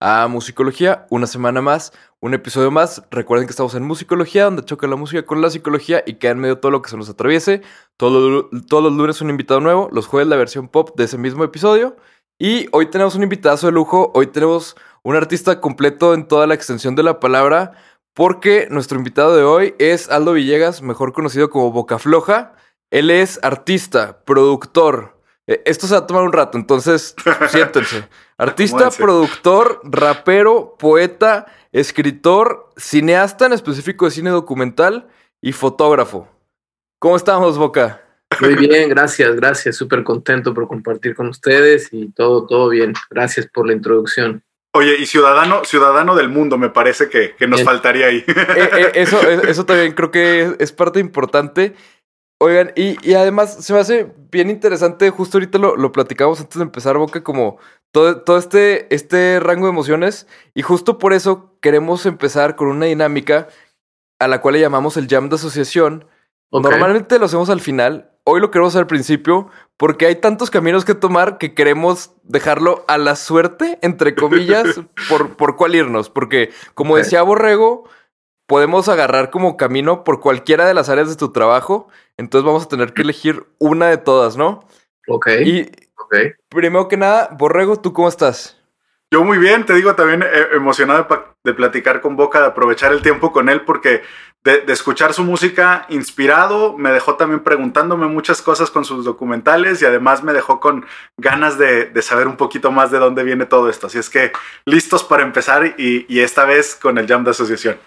A Musicología, una semana más, un episodio más. Recuerden que estamos en Musicología, donde choca la música con la psicología y queda en medio todo lo que se nos atraviese. Todos los, todos los lunes un invitado nuevo, los jueves la versión pop de ese mismo episodio. Y hoy tenemos un invitado de lujo, hoy tenemos un artista completo en toda la extensión de la palabra, porque nuestro invitado de hoy es Aldo Villegas, mejor conocido como Boca Floja. Él es artista, productor. Eh, Esto se va a tomar un rato, entonces siéntense. Artista, productor, rapero, poeta, escritor, cineasta en específico de cine documental y fotógrafo. ¿Cómo estamos, Boca? Muy bien, gracias, gracias. Súper contento por compartir con ustedes y todo, todo bien. Gracias por la introducción. Oye, y ciudadano, ciudadano del mundo, me parece que, que nos Bien. faltaría ahí. Eh, eh, eso, eso también creo que es parte importante. Oigan, y, y además se me hace bien interesante, justo ahorita lo, lo platicamos antes de empezar, Boca, como todo, todo este, este rango de emociones. Y justo por eso queremos empezar con una dinámica a la cual le llamamos el jam de asociación. Normalmente lo hacemos al final, hoy lo queremos al principio, porque hay tantos caminos que tomar que queremos dejarlo a la suerte, entre comillas, por, por cuál irnos. Porque, como decía Borrego, podemos agarrar como camino por cualquiera de las áreas de tu trabajo. Entonces vamos a tener que elegir una de todas, ¿no? Ok, Y primero que nada, Borrego, ¿tú cómo estás? Yo muy bien, te digo también eh, emocionado de, platicar con Boca, de aprovechar el tiempo con él, porque de, de escuchar su música inspirado, me dejó también preguntándome muchas cosas con sus documentales y además me dejó con ganas de, de saber un poquito más de dónde viene todo esto. Así es que listos para empezar y, y esta vez con el Jam de Asociación.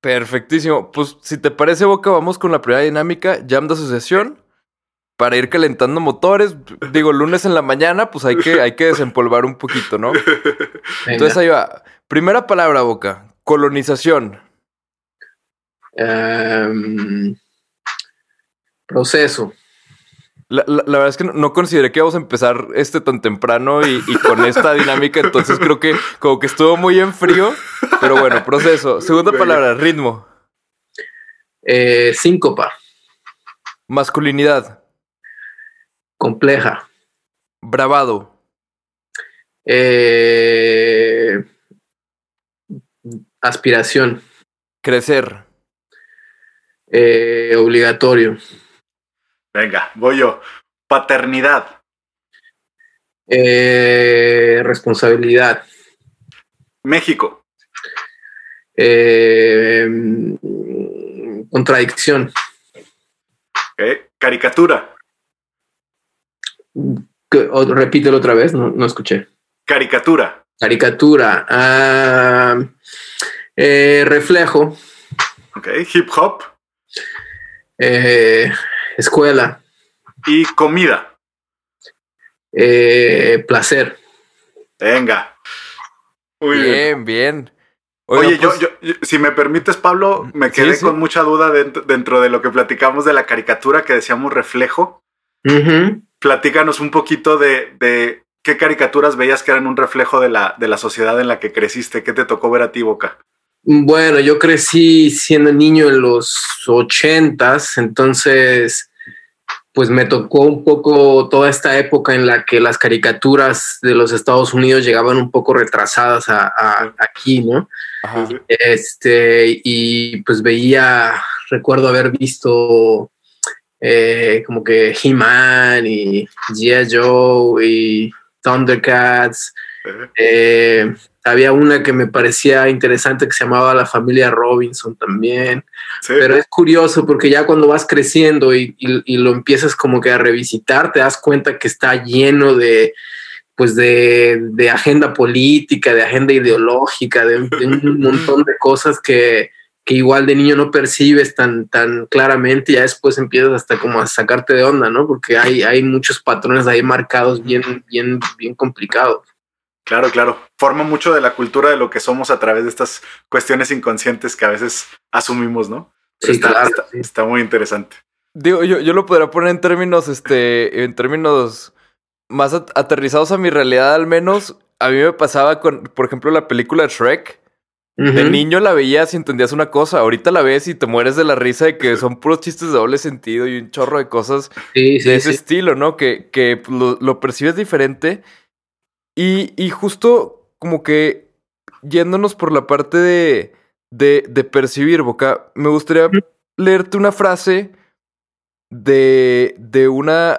Perfectísimo. Pues si te parece, Boca, vamos con la primera dinámica, jam de asociación, para ir calentando motores. Digo, lunes en la mañana, pues hay que, hay que desempolvar un poquito, ¿no? Entonces ahí va. Primera palabra, Boca. Colonización. Em, proceso. La, la- la verdad es que no, no consideré que íbamos a empezar este tan temprano y, y con esta dinámica, entonces creo que como que estuvo muy en frío, pero bueno, proceso. Segunda Venga. palabra, ritmo. Eh, síncopa. Masculinidad. Compleja. Bravado. Eh, aspiración. Crecer. Eh, obligatorio. Venga, voy yo. Paternidad, Eh, responsabilidad. México, Eh, contradicción. caricatura, o- repítelo otra vez, no, no escuché. caricatura, Caricatura. ah, eh, reflejo. ¿ok? hip hop eh, escuela. y comida. eh, placer. Venga. Muy bien. Bien, Oye, yo, pues, yo- yo- si me permites, Pablo, me quedé sí. con mucha duda dentro, dentro de lo que platicamos de la caricatura que decíamos reflejo. Platícanos un poquito de, de qué caricaturas veías que eran un reflejo de la, de la sociedad en la que creciste. ¿Qué te tocó ver a ti, Boca? Bueno, yo crecí siendo niño en los ochentas, entonces pues me tocó un poco toda esta época en la que las caricaturas de los Estados Unidos llegaban un poco retrasadas a, a- aquí, ¿no? ajá. Este, y pues veía, recuerdo haber visto eh, como que He-Man y G.I. Joe y Thundercats. Eh, Eh, había una que me parecía interesante que se llamaba La familia Robinson también. sí. Pero es curioso porque ya cuando vas creciendo y, y- y lo empiezas como que a revisitar, te das cuenta que está lleno de pues de, de agenda política, de agenda ideológica, de, de un montón de cosas que, que igual de niño no percibes tan, tan claramente, y ya después empiezas hasta como a sacarte de onda, ¿no? Porque hay, hay muchos patrones ahí marcados bien, bien, bien complicados. Claro, claro. Forma mucho de la cultura de lo que somos a través de estas cuestiones inconscientes que a veces asumimos, ¿no? Sí, está, claro, está- sí. está muy interesante. Digo, yo, yo lo podría poner en términos, este, en términos más at- aterrizados a mi realidad al menos, a mí me pasaba con, por ejemplo, la película Shrek. De Ujú. niño la veías y entendías una cosa, ahorita la ves y te mueres de la risa de que son puros chistes de doble sentido y un chorro de cosas Sí, sí, de ese sí. estilo, ¿no? Que, que pues, lo, lo percibes diferente. Y, y justo como que yéndonos por la parte de, de, de percibir, Boca, me gustaría leerte una frase de, de una...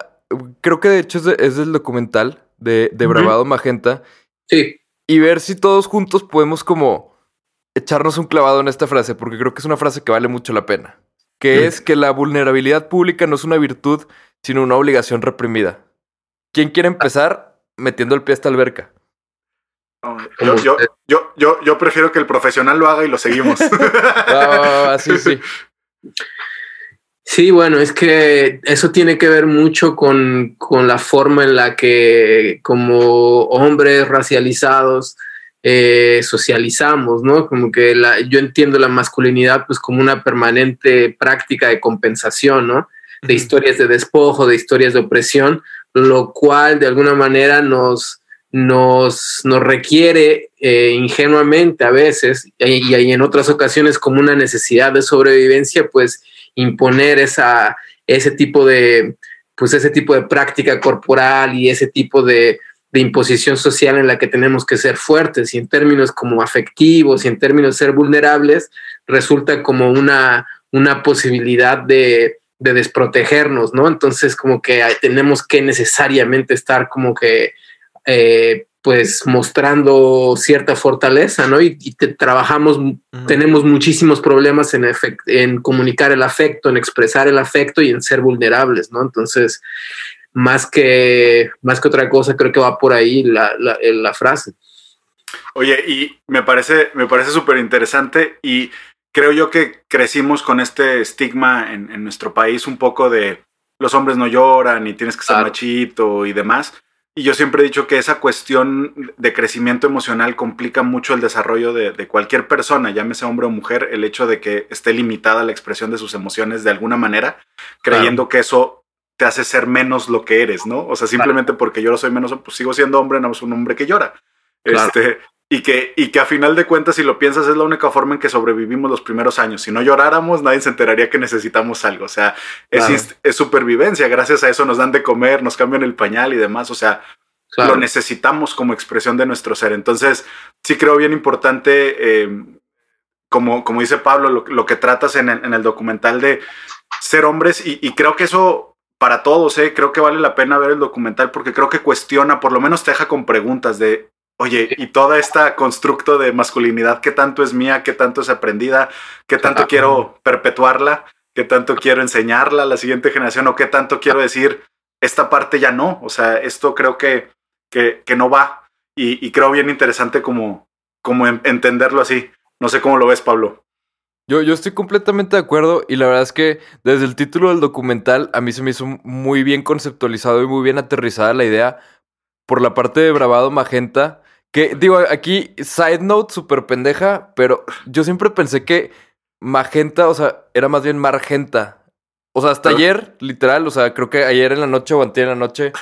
Creo que de hecho es, de- es del documental de, de. Bravado Magenta. Sí, y ver si todos juntos podemos como echarnos un clavado en esta frase, porque creo que es una frase que vale mucho la pena, que es que la vulnerabilidad pública no es una virtud, sino una obligación reprimida. ¿Quién quiere empezar metiendo el pie a esta alberca? No, Yo, yo, yo, yo, yo prefiero que el profesional lo haga y lo seguimos. Va, va, va, va, sí, sí. Sí, bueno, es que eso tiene que ver mucho con, con la forma en la que como hombres racializados eh, socializamos, ¿no? Como que la, yo entiendo la masculinidad pues como una permanente práctica de compensación, ¿no? De historias de despojo, de historias de opresión, lo cual de alguna manera nos, nos, nos requiere eh, ingenuamente a veces y, en otras ocasiones como una necesidad de sobrevivencia, pues imponer esa, ese tipo de, pues ese tipo de práctica corporal y ese tipo de, de, imposición social en la que tenemos que ser fuertes. Y en términos como afectivos y en términos de ser vulnerables, resulta como una, una posibilidad de, de desprotegernos, ¿no? Entonces como que tenemos que necesariamente estar como que eh, pues mostrando cierta fortaleza, ¿no? Y, y te, trabajamos, uh -huh. tenemos muchísimos problemas en, en, comunicar el afecto, en expresar el afecto y en ser vulnerables, ¿no? Entonces, más que, más que otra cosa, creo que va por ahí la, la, la frase. Oye, y me parece, me parece súper interesante y creo yo que crecimos con este estigma en, en, nuestro país un poco de los hombres no lloran y tienes que ser claro. machito y demás. Y yo siempre he dicho que esa cuestión de crecimiento emocional complica mucho el desarrollo de, de, cualquier persona, llámese hombre o mujer, el hecho de que esté limitada la expresión de sus emociones de alguna manera, creyendo claro. que eso te hace ser menos lo que eres, ¿no? O sea, simplemente claro. porque yo no soy menos, pues sigo siendo hombre, no soy un hombre que llora. Este, y que, y que a final de cuentas, si lo piensas, es la única forma en que sobrevivimos los primeros años. Si no lloráramos, nadie se enteraría que necesitamos algo. O sea, claro. es, es, supervivencia. Gracias a eso nos dan de comer, nos cambian el pañal y demás. O sea, claro. lo necesitamos como expresión de nuestro ser. Entonces, sí creo bien importante, eh, como, como dice Pablo, lo, lo que tratas en el, en el, documental de ser hombres. Y, y creo que eso para todos, eh, creo que vale la pena ver el documental porque creo que cuestiona, por lo menos te deja con preguntas de, Oye, y toda esta constructo de masculinidad, ¿qué tanto es mía? ¿Qué tanto es aprendida? ¿Qué tanto quiero perpetuarla? ¿Qué tanto quiero enseñarla a la siguiente generación? ¿O qué tanto quiero decir, esta parte ya no? O sea, esto creo que, que, que no va. Y, y, creo bien interesante como, como entenderlo así. No sé cómo lo ves, Pablo. Yo, yo estoy completamente de acuerdo y la verdad es que desde el título del documental a mí se me hizo muy bien conceptualizado y muy bien aterrizada la idea por la parte de Bravado Magenta. Que digo, aquí, side note, súper pendeja, pero yo siempre pensé que magenta, o sea, era más bien margenta. O sea, hasta ¿Ah? ayer, literal, o sea, creo que ayer en la noche o antier en la noche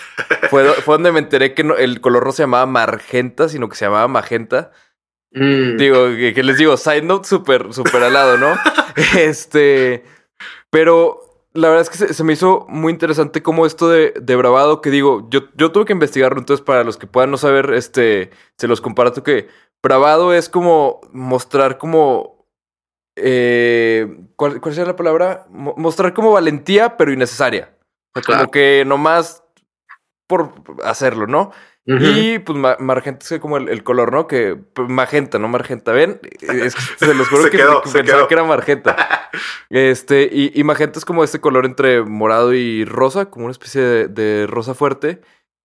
fue, fue donde me enteré que no, el color no se llamaba margenta, sino que se llamaba magenta. Mm. Digo, que, que, les digo, side note súper, súper al lado, ¿no? este, pero la verdad es que se, se, me hizo muy interesante como esto de, de bravado, que digo, yo, yo tuve que investigarlo, entonces para los que puedan no saber, este, se los comparto que bravado es como mostrar como, eh, ¿cuál, ¿cuál, sería la palabra? Mo mostrar como valentía, pero innecesaria. O sea, claro. como que nomás por hacerlo, ¿no? Uh -huh. Y pues ma magenta es como el, el, color, ¿no? Que magenta, no margenta. ¿Ven? Es se los juro se que, quedó, pensaba quedó. que era magenta. este, y, y, magenta es como este color entre morado y rosa, como una especie de, de rosa fuerte.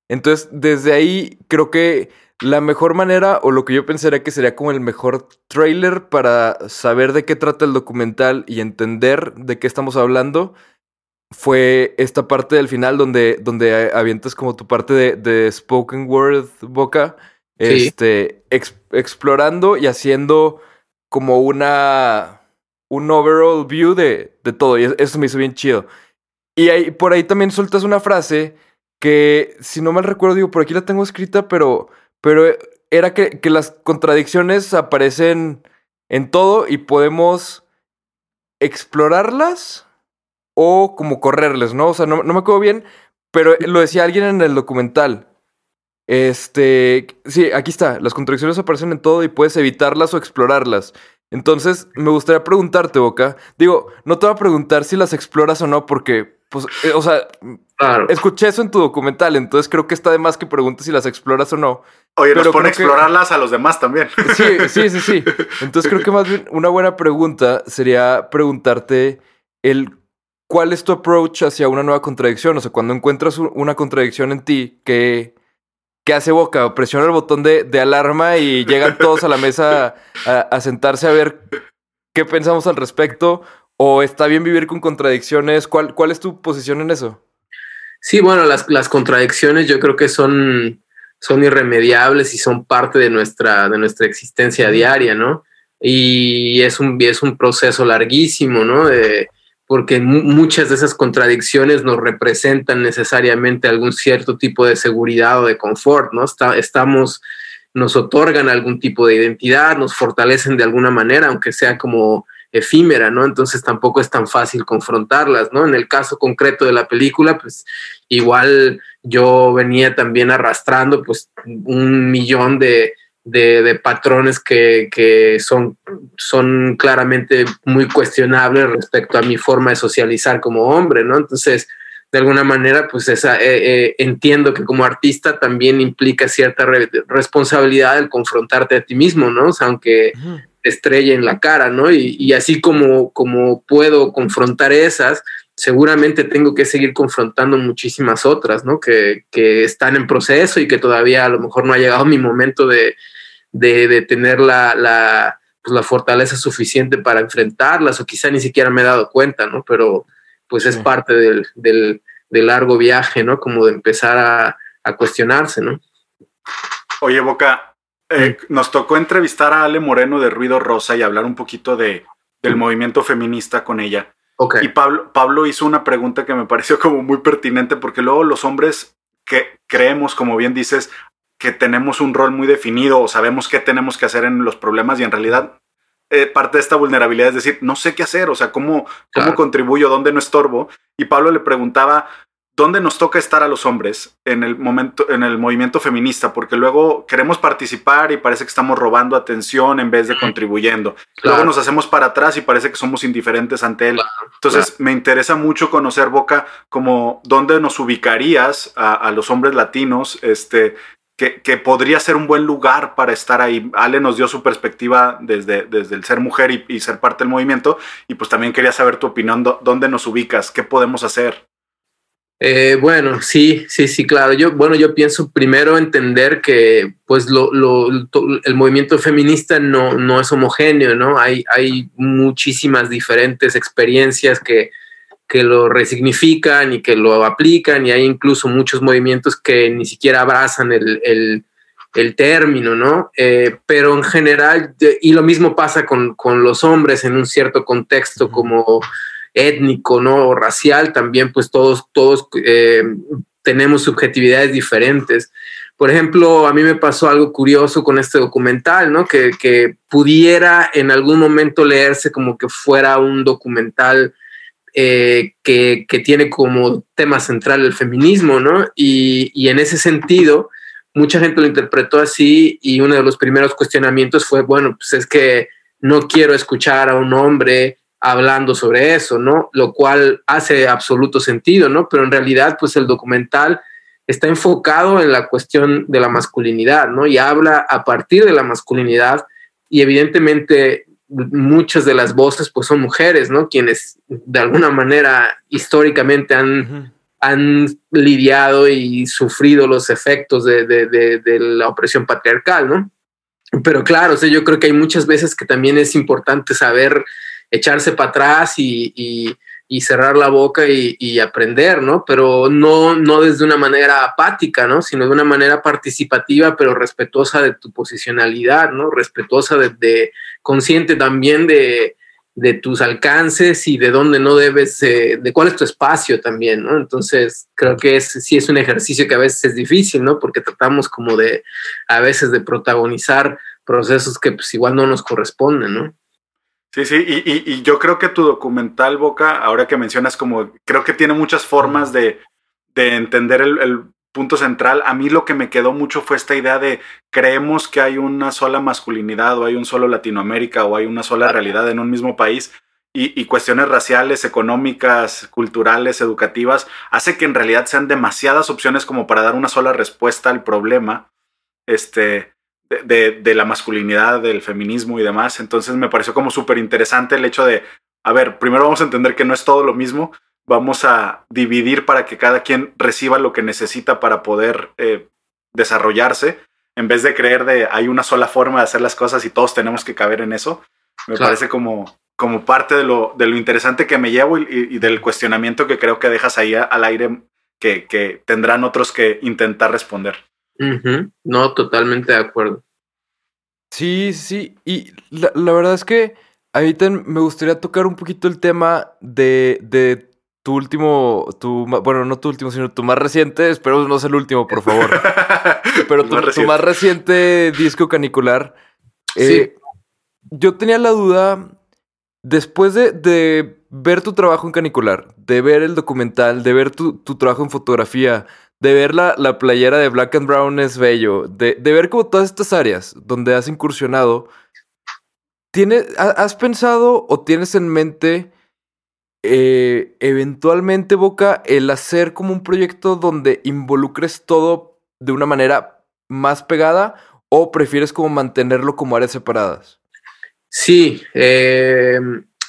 Entonces, desde ahí creo que la mejor manera, o lo que yo pensaría que sería como el mejor trailer para saber de qué trata el documental y entender de qué estamos hablando, fue esta parte del final donde, donde avientas como tu parte de, de spoken word boca, sí. este, ex, explorando y haciendo como una un overall view de, de todo. Y eso me hizo bien chido. Y ahí, por ahí también sueltas una frase que, si no mal recuerdo, digo, por aquí la tengo escrita, pero, pero era que, que las contradicciones aparecen en todo y podemos explorarlas o como correrles, ¿no? O sea, no, no me acuerdo bien, pero lo decía alguien en el documental. Este, sí, aquí está. Las contradicciones aparecen en todo y puedes evitarlas o explorarlas. Entonces, me gustaría preguntarte, Boca. Digo, no te voy a preguntar si las exploras o no, porque, pues, eh, o sea, escuché eso en tu documental, entonces creo que está de más que preguntes si las exploras o no. Oye, nos pone explorarlas a los demás también. Sí, sí, sí, sí. Entonces creo que más bien una buena pregunta sería preguntarte el cuál es tu approach hacia una nueva contradicción. O sea, cuando encuentras una contradicción en ti que ¿Qué hace Boca? Presiona el botón de, alarma y llegan todos a la mesa a, sentarse a ver qué pensamos al respecto. ¿O está bien vivir con contradicciones? ¿Cuál, cuál es tu posición en eso? Sí, bueno, las, las contradicciones yo creo que son, son irremediables y son parte de nuestra, de nuestra existencia diaria, ¿no? Y es un, es un proceso larguísimo, ¿no? De, porque muchas de esas contradicciones nos representan necesariamente algún cierto tipo de seguridad o de confort, ¿no? estamos, nos otorgan algún tipo de identidad, nos fortalecen de alguna manera, aunque sea como efímera, ¿no? Entonces tampoco es tan fácil confrontarlas, ¿no? En el caso concreto de la película, pues igual yo venía también arrastrando pues un millón de, de, patrones que, son, son claramente muy cuestionables respecto a mi forma de socializar como hombre, ¿no? Entonces, de alguna manera, pues esa, eh, eh, entiendo que como artista también implica cierta responsabilidad el confrontarte a ti mismo, ¿no? O sea, aunque te estrelle en la cara, ¿no? Y, y, así como, como puedo confrontar esas, seguramente tengo que seguir confrontando muchísimas otras, ¿no? Que, que están en proceso y que todavía a lo mejor no ha llegado mi momento de, de, tener la, la, pues, la, fortaleza suficiente para enfrentarlas o quizá ni siquiera me he dado cuenta, ¿no? Pero pues es parte del, del, largo viaje, ¿no? Como de empezar a, a cuestionarse, ¿no? Oye, Boca, eh, nos tocó entrevistar a Ale Moreno de Ruido Rosa y hablar un poquito de, del movimiento feminista con ella. Okay. Y Pablo, Pablo hizo una pregunta que me pareció como muy pertinente porque luego los hombres que creemos, como bien dices, que tenemos un rol muy definido o sabemos qué tenemos que hacer en los problemas y en realidad eh, parte de esta vulnerabilidad es decir, no sé qué hacer, o sea, cómo, cómo contribuyo, dónde no estorbo. Y Pablo le preguntaba, ¿dónde nos toca estar a los hombres en el momento, en el movimiento feminista? Porque luego queremos participar y parece que estamos robando atención en vez de contribuyendo. Luego nos hacemos para atrás y parece que somos indiferentes ante él. Entonces, me interesa mucho conocer Boca como dónde nos ubicarías a, a los hombres latinos, este, que, podría ser un buen lugar para estar ahí. Ale nos dio su perspectiva desde, desde el ser mujer y, ser parte del movimiento, y pues también quería saber tu opinión, dónde nos ubicas, qué podemos hacer. Eh, bueno, sí, sí, sí, claro. Yo, bueno, yo pienso primero entender que, pues, lo, el movimiento feminista no, no es homogéneo, ¿no? Hay, hay muchísimas diferentes experiencias que, que lo resignifican y que lo aplican y hay incluso muchos movimientos que ni siquiera abrazan el, término, ¿no? Eh, pero en general, y lo mismo pasa con, los hombres en un cierto contexto como étnico, ¿no? O racial, también pues todos, todos eh, tenemos subjetividades diferentes. Por ejemplo, a mí me pasó algo curioso con este documental, ¿no? Que, que pudiera en algún momento leerse como que fuera un documental eh, que, tiene como tema central el feminismo, ¿no? Y, en ese sentido, mucha gente lo interpretó así y uno de los primeros cuestionamientos fue, bueno, pues es que no quiero escuchar a un hombre hablando sobre eso, ¿no? Lo cual hace absoluto sentido, ¿no? Pero en realidad, pues el documental está enfocado en la cuestión de la masculinidad, ¿no? Y habla a partir de la masculinidad y evidentemente muchas de las voces pues son mujeres, ¿no? Quienes de alguna manera históricamente han, han lidiado y sufrido los efectos de, la opresión patriarcal, ¿no? Pero claro, yo creo que hay muchas veces que también es importante saber echarse para atrás y, cerrar la boca y, aprender, ¿no? Pero no, no desde una manera apática, ¿no? Sino de una manera participativa, pero respetuosa de tu posicionalidad, ¿no? Respetuosa de, consciente también de, de tus alcances y de dónde no debes, eh, de cuál es tu espacio también, ¿no? Entonces, creo que es, sí es un ejercicio que a veces es difícil, ¿no? Porque tratamos como de, a veces de protagonizar procesos que pues igual no nos corresponden, ¿no? Sí, sí, y, y, y yo creo que tu documental, Boca, ahora que mencionas como, creo que tiene muchas formas de, de entender el, el punto central. A mí lo que me quedó mucho fue esta idea de creemos que hay una sola masculinidad o hay un solo Latinoamérica o hay una sola realidad en un mismo país y, y, cuestiones raciales, económicas, culturales, educativas, hace que en realidad sean demasiadas opciones como para dar una sola respuesta al problema este, de, de, de la masculinidad, del feminismo y demás. Entonces me pareció como súper interesante el hecho de, a ver, primero vamos a entender que no es todo lo mismo, vamos a dividir para que cada quien reciba lo que necesita para poder eh, desarrollarse, en vez de creer de hay una sola forma de hacer las cosas y todos tenemos que caber en eso. Me claro. parece como, como parte de lo, de lo interesante que me llevo y, y, del cuestionamiento que creo que dejas ahí al aire que, que tendrán otros que intentar responder. Uh -huh. No, totalmente de acuerdo. Sí, sí, y la, la verdad es que ahorita me gustaría tocar un poquito el tema de, de tu último, tu, bueno, no tu último, sino tu más reciente, espero no sea el último, por favor. Pero tu, más tu, más reciente disco canicular. Sí. Eh, yo tenía la duda, después de, de, ver tu trabajo en canicular, de ver el documental, de ver tu, tu trabajo en fotografía, de ver la, la, playera de Black and Brown es bello, de, de ver como todas estas áreas donde has incursionado, ¿tienes, ¿has pensado o tienes en mente eh, eventualmente, Boca, el hacer como un proyecto donde involucres todo de una manera más pegada o prefieres como mantenerlo como áreas separadas? Sí, eh,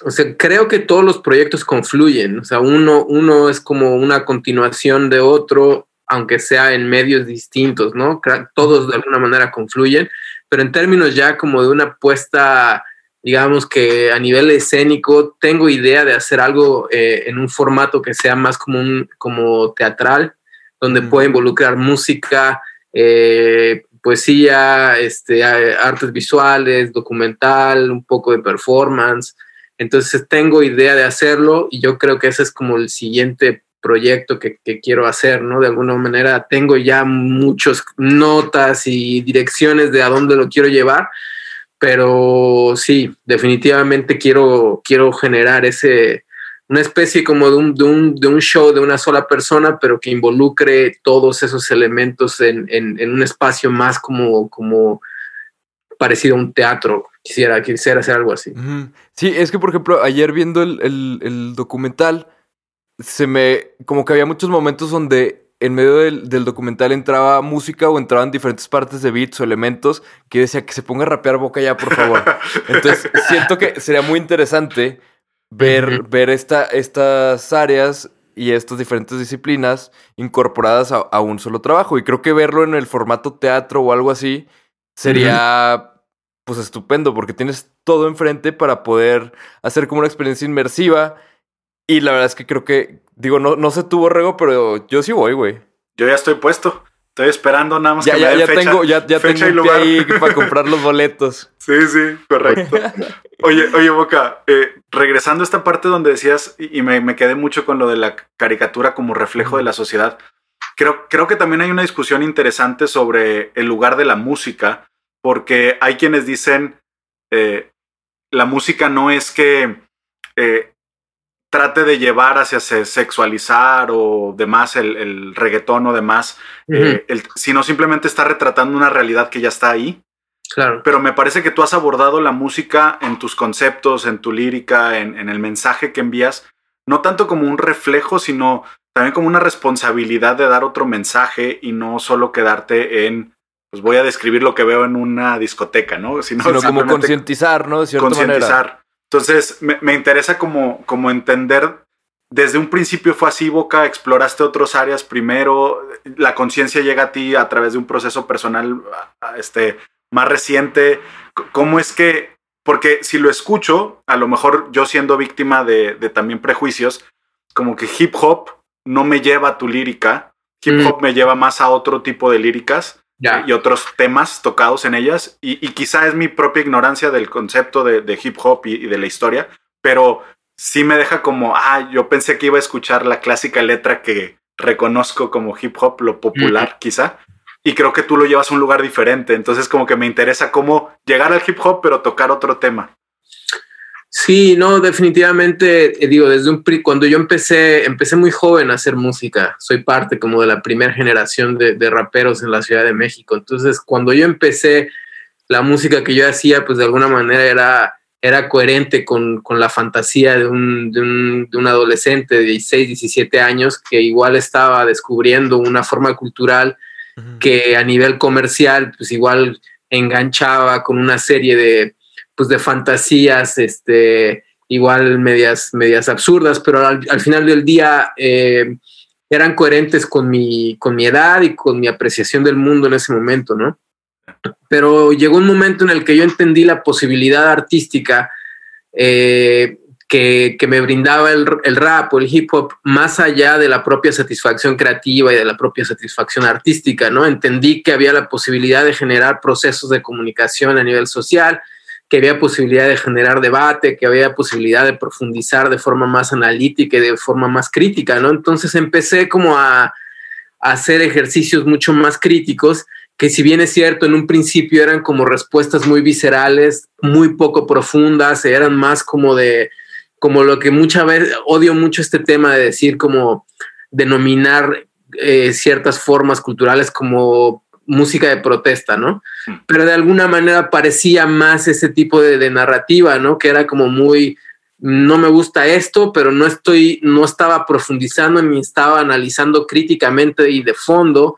o sea, creo que todos los proyectos confluyen, o sea, uno, uno es como una continuación de otro, aunque sea en medios distintos, ¿no? Todos de alguna manera confluyen, pero en términos ya como de una puesta digamos que a nivel escénico tengo idea de hacer algo eh, en un formato que sea más como, un, como teatral, donde mm. pueda involucrar música, eh, poesía, este, artes visuales, documental, un poco de performance. Entonces tengo idea de hacerlo y yo creo que ese es como el siguiente proyecto que, quiero hacer, ¿no? De alguna manera tengo ya muchas notas y direcciones de a dónde lo quiero llevar, pero sí, definitivamente quiero, quiero generar ese, una especie como de un, de, un, de un show de una sola persona, pero que involucre todos esos elementos en, en, un espacio más como, como parecido a un teatro. Quisiera, quisiera hacer algo así. Sí, es que, por ejemplo, ayer viendo el, el documental, se me. como que había muchos momentos donde en medio del, del, documental entraba música o entraban diferentes partes de beats o elementos que decía que se ponga a rapear boca ya, por favor. Entonces, siento que sería muy interesante ver, ver esta, estas áreas y estas diferentes disciplinas incorporadas a, a, un solo trabajo. Y creo que verlo en el formato teatro o algo así sería, uh -huh. pues, estupendo, porque tienes todo enfrente para poder hacer como una experiencia inmersiva. Y la verdad es que creo que Digo, no, no sé tu borrego, pero yo sí voy, güey. Yo ya estoy puesto. Estoy esperando nada más ya, que ya, me ya fecha, tengo, ya, ya fecha tengo pie ahí para comprar los boletos. Sí, sí, correcto. Oye, oye, Boca, eh, regresando a esta parte donde decías, y, y me, me, quedé mucho con lo de la caricatura como reflejo de la sociedad, creo, creo que también hay una discusión interesante sobre el lugar de la música, porque hay quienes dicen, eh, la música no es que eh, trate de llevar hacia sexualizar o demás el, el reggaetón o demás, uh -huh. eh, el, sino simplemente está retratando una realidad que ya está ahí. Claro. Pero me parece que tú has abordado la música en tus conceptos, en tu lírica, en, en el mensaje que envías, no tanto como un reflejo, sino también como una responsabilidad de dar otro mensaje y no solo quedarte en, pues voy a describir lo que veo en una discoteca, ¿no? Sino, sino como concientizar, ¿no? De cierta concientizar. manera. Entonces, me, me, interesa como, como entender, desde un principio fue así, Boca, exploraste otras áreas primero, la conciencia llega a ti a través de un proceso personal este, más reciente. ¿Cómo es que, porque si lo escucho, a lo mejor yo siendo víctima de, de también prejuicios, como que hip hop no me lleva a tu lírica, hip hop mm. me lleva más a otro tipo de líricas yeah. y otros temas tocados en ellas. Y, y, quizá es mi propia ignorancia del concepto de, de hip hop y, y, de la historia, pero sí me deja como, ah, yo pensé que iba a escuchar la clásica letra que reconozco como hip hop, lo popular quizá, y creo que tú lo llevas a un lugar diferente, entonces como que me interesa cómo llegar al hip hop pero tocar otro tema. Sí, no, definitivamente, eh, digo, desde un cuando yo empecé, empecé muy joven a hacer música, soy parte como de la primera generación de, de raperos en la Ciudad de México, entonces cuando yo empecé, la música que yo hacía, pues de alguna manera era era coherente con, con la fantasía de un, de, un, de un, adolescente de 16, 17 años que igual estaba descubriendo una forma cultural uh -huh. que a nivel comercial pues igual enganchaba con una serie de, pues, de fantasías este, igual medias, medias absurdas, pero al, al final del día eh, eran coherentes con mi, con mi edad y con mi apreciación del mundo en ese momento, ¿no? pero llegó un momento en el que yo entendí la posibilidad artística eh, que, que, me brindaba el, el, rap o el hip hop más allá de la propia satisfacción creativa y de la propia satisfacción artística, ¿no? Entendí que había la posibilidad de generar procesos de comunicación a nivel social, que había posibilidad de generar debate, que había posibilidad de profundizar de forma más analítica y de forma más crítica, ¿no? Entonces empecé como a, hacer ejercicios mucho más críticos que si bien es cierto, en un principio eran como respuestas muy viscerales, muy poco profundas, eran más como de, como lo que muchas veces, odio mucho este tema de decir como denominar eh, ciertas formas culturales como música de protesta, ¿no? Pero de alguna manera parecía más ese tipo de, de narrativa, ¿no? Que era como muy, no me gusta esto, pero no estoy, no estaba profundizando ni estaba analizando críticamente y de fondo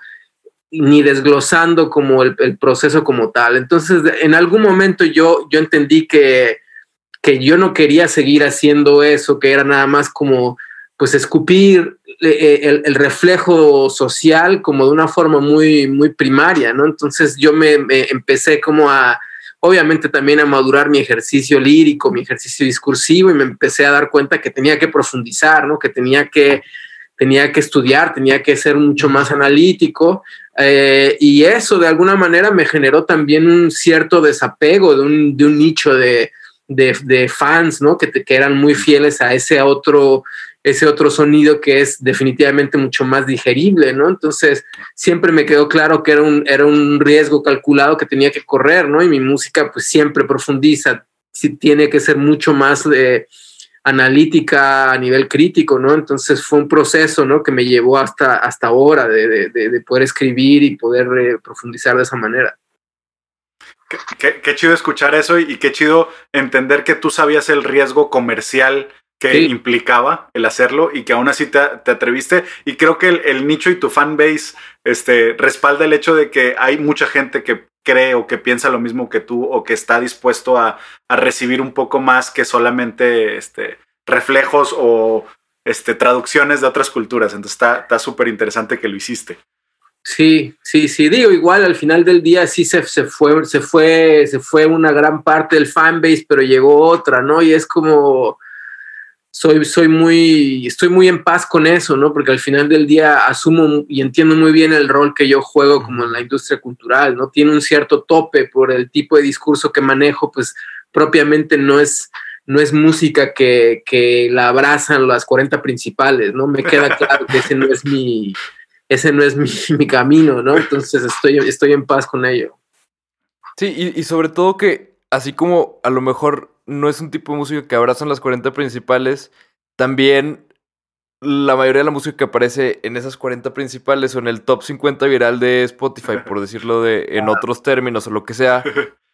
ni desglosando como el, el, proceso como tal. Entonces, en algún momento yo, yo entendí que, que yo no quería seguir haciendo eso, que era nada más como pues escupir el, el, reflejo social como de una forma muy, muy primaria, ¿no? Entonces yo me, empecé como a, obviamente también a madurar mi ejercicio lírico, mi ejercicio discursivo y me empecé a dar cuenta que tenía que profundizar, ¿no? Que tenía que, tenía que estudiar, tenía que ser mucho más analítico eh, y eso de alguna manera me generó también un cierto desapego de un, de un nicho de, de, fans, ¿no? Que, que eran muy fieles a ese otro, ese otro sonido que es definitivamente mucho más digerible, ¿no? Entonces siempre me quedó claro que era un, era un riesgo calculado que tenía que correr, ¿no? Y mi música pues siempre profundiza, sí, tiene que ser mucho más... Eh, analítica a nivel crítico, ¿no? Entonces fue un proceso, ¿no? Que me llevó hasta, hasta ahora de, de, de poder escribir y poder eh, profundizar de esa manera. Qué, qué, qué, chido escuchar eso y qué chido entender que tú sabías el riesgo comercial que sí. implicaba el hacerlo y que aún así te, te atreviste. Y creo que el, el, nicho y tu fanbase este, respalda el hecho de que hay mucha gente que cree o que piensa lo mismo que tú o que está dispuesto a, a recibir un poco más que solamente este, reflejos o este, traducciones de otras culturas. Entonces está súper interesante que lo hiciste. Sí, sí, sí, digo, igual al final del día sí se, se, fue, se, fue, se fue una gran parte del fanbase, pero llegó otra, ¿no? Y es como, soy, soy muy, estoy muy en paz con eso, ¿no? Porque al final del día asumo y entiendo muy bien el rol que yo juego como en la industria cultural, ¿no? Tiene un cierto tope por el tipo de discurso que manejo, pues propiamente no es, no es música que, que la abrazan las 40 principales, ¿no? Me queda claro que ese no es mi, ese no es mi, mi camino, ¿no? Entonces estoy, estoy en paz con ello. Sí, y, y sobre todo que así como a lo mejor no es un tipo de música que abrazan las 40 principales, también la mayoría de la música que aparece en esas 40 principales o en el top 50 viral de Spotify, por decirlo de en otros términos o lo que sea,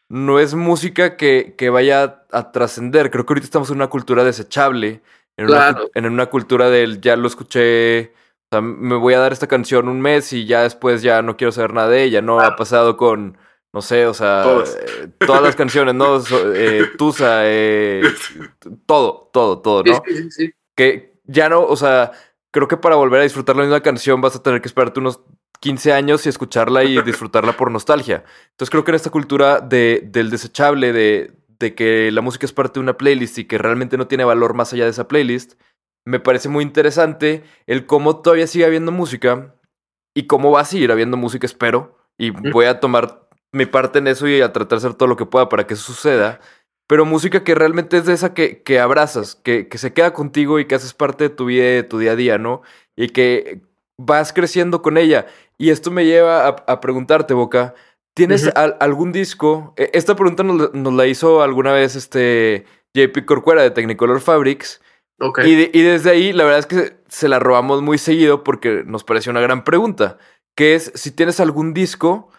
no es música que, que vaya a trascender. Creo que ahorita estamos en una cultura desechable, en, claro. una, en una cultura del ya lo escuché, o sea, me voy a dar esta canción un mes y ya después ya no quiero saber nada de ella. No ha pasado con no sé, o sea, eh, todas las canciones, ¿no? Eh, Tusa, eh, todo, todo, todo, ¿no? Sí, sí, sí. Que ya no, o sea, creo que para volver a disfrutar la misma canción vas a tener que esperarte unos 15 años y escucharla y disfrutarla por nostalgia. Entonces creo que en esta cultura de, del desechable, de, de que la música es parte de una playlist y que realmente no tiene valor más allá de esa playlist, me parece muy interesante el cómo todavía sigue habiendo música y cómo va a seguir habiendo música, espero. Y voy a tomar mi parte en eso y a tratar de hacer todo lo que pueda para que eso suceda. pero música que realmente es de esa que, que abrazas, que, que se queda contigo y que haces parte de tu vida de tu día a día, ¿no? Y que vas creciendo con ella. Y esto me lleva a, a preguntarte, Boca, ¿tienes al- algún disco? e- Esta pregunta nos, nos la hizo alguna vez este JP Corcuera de Technicolor Fabrics. Ok. Y, de- y desde ahí, la verdad es que se la robamos muy seguido porque nos pareció una gran pregunta, que es si tienes algún disco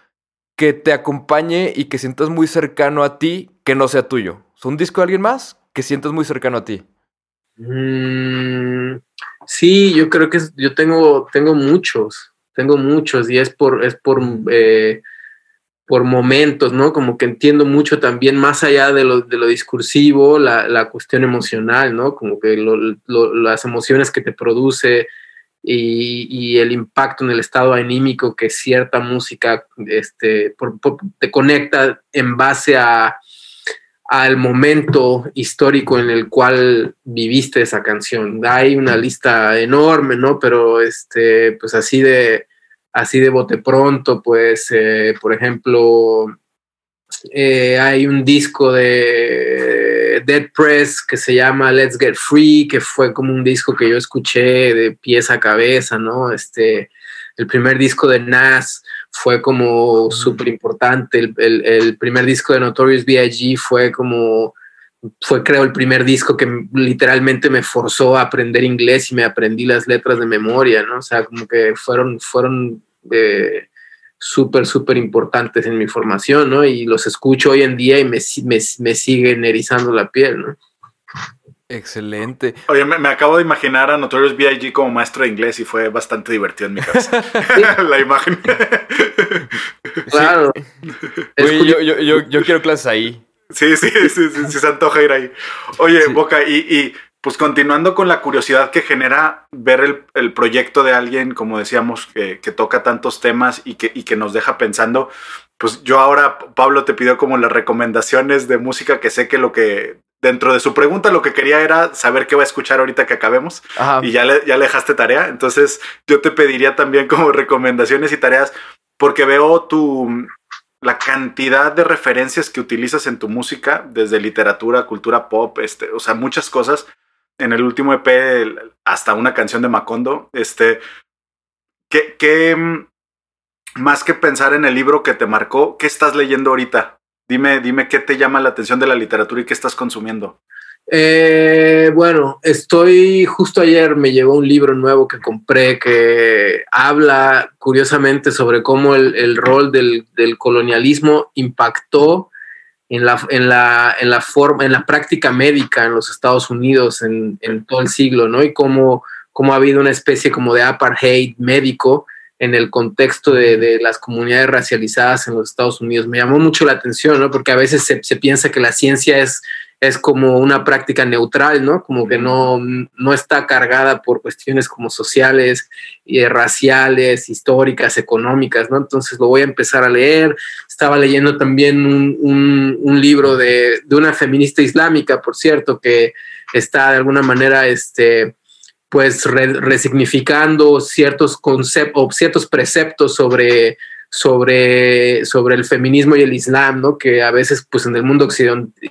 que te acompañe y que sientas muy cercano a ti, que no sea tuyo. Sea, un disco de alguien más que sientas muy cercano a ti. Mm, sí, yo creo que es- yo tengo, tengo muchos, tengo muchos y es por, es por, eh, por momentos, ¿no? Como que entiendo mucho también más allá de lo, de lo discursivo, la, la cuestión emocional, ¿no? Como que lo- las emociones que te produce y, el impacto en el estado anímico que cierta música este, te conecta en base a, al momento histórico en el cual viviste esa canción. Hay una lista enorme, ¿no? Pero este, pues así de, así de bote pronto, pues, eh, por ejemplo, eh, hay un disco de Dead Press que se llama Let's Get Free, que fue como un disco que yo escuché de pies a cabeza, ¿no? Este, el primer disco de Nas fue como súper importante. El, el- el primer disco de Notorious B.I.G. fue como, fue creo el primer disco que literalmente me forzó a aprender inglés y me aprendí las letras de memoria, ¿no? O sea, como que fueron, fueron eh, súper, súper importantes en mi formación, ¿no? Y los escucho hoy en día y me, me, me siguen erizando la piel, ¿no? Excelente. Oye, me, me acabo de imaginar a Notorious B.I.G. como maestro de inglés y fue bastante divertido en mi cabeza. La imagen. Claro. Oye, yo, yo, yo, yo quiero clases ahí. Sí, sí, sí, sí, sí, se antoja ir ahí. Oye, Sí. Boca, y, y, pues continuando con la curiosidad que genera ver el, el proyecto de alguien, como decíamos, que, que toca tantos temas y que, y que nos deja pensando, pues yo ahora, Pablo, te pidió como las recomendaciones de música que sé que lo que, dentro de su pregunta, lo que quería era saber qué va a escuchar ahorita que acabemos Ajá. y ya le, ya le dejaste tarea. Entonces yo te pediría también como recomendaciones y tareas porque veo tu la cantidad de referencias que utilizas en tu música, desde literatura, cultura pop, este, o sea, muchas cosas. En el último EP, hasta una canción de Macondo, este, ¿qué, qué, mm, más que pensar en el libro que te marcó, qué estás leyendo ahorita? Dime, dime qué te llama la atención de la literatura y qué estás consumiendo. Eh, bueno, estoy justo ayer me llegó un libro nuevo que compré que habla curiosamente sobre cómo el, rol del colonialismo impactó en la, en la, en la forma, en la práctica médica en los Estados Unidos en, todo el siglo, ¿no? Y cómo, cómo ha habido una especie como de apartheid médico en el contexto de, las comunidades racializadas en los Estados Unidos. Me llamó mucho la atención, ¿no? Porque a veces se piensa que la ciencia es es como una práctica neutral, ¿no? Como que no, no está cargada por cuestiones como sociales, y raciales, históricas, económicas, ¿no? Entonces lo voy a empezar a leer. Estaba leyendo también un, un, un libro de, de, una feminista islámica, por cierto, que está de alguna manera, este, pues, re, resignificando ciertos conceptos o ciertos preceptos sobre sobre, sobre el feminismo y el islam, ¿no? Que a veces, pues, en el mundo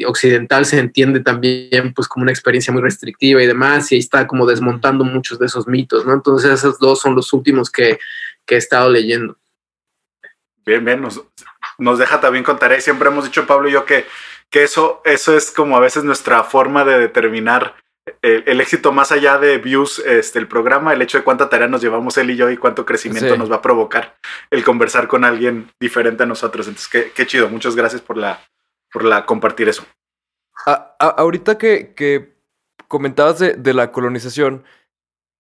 occidental se entiende también, pues, como una experiencia muy restrictiva y demás, y ahí está como desmontando muchos de esos mitos, ¿no? Entonces, esos dos son los últimos que, que he estado leyendo. Bien, bien, nos, nos deja también con tarea. Siempre hemos dicho, Pablo y yo, que, que eso, eso es como a veces nuestra forma de determinar el, el, éxito más allá de views, este, el programa, el hecho de cuánta tarea nos llevamos él y yo y cuánto crecimiento sí. nos va a provocar el conversar con alguien diferente a nosotros. Entonces, qué, qué chido. Muchas gracias por la, por la compartir eso. A, a, ahorita que, que comentabas de, de, la colonización,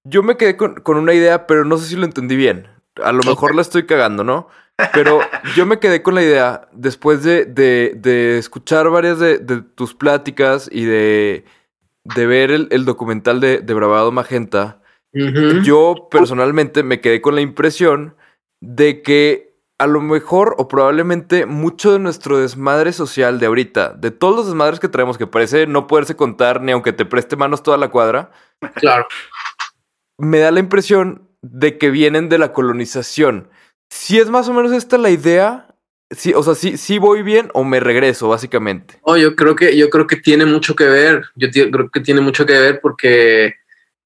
yo me quedé con, con, una idea, pero no sé si lo entendí bien. A lo mejor la estoy cagando, ¿no? Pero yo me quedé con la idea, después de, de, de escuchar varias de, tus pláticas y de de ver el, el documental de, de, Bravado Magenta, uh -huh. yo personalmente me quedé con la impresión de que a lo mejor o probablemente mucho de nuestro desmadre social de ahorita, de todos los desmadres que traemos, que parece no poderse contar ni aunque te preste manos toda la cuadra, claro. me da la impresión de que vienen de la colonización. Si es más o menos esta la idea, sí, o sea, sí, sí voy bien o me regreso, básicamente. Oh, yo creo que, yo creo que tiene mucho que ver. Yo creo que tiene mucho que ver porque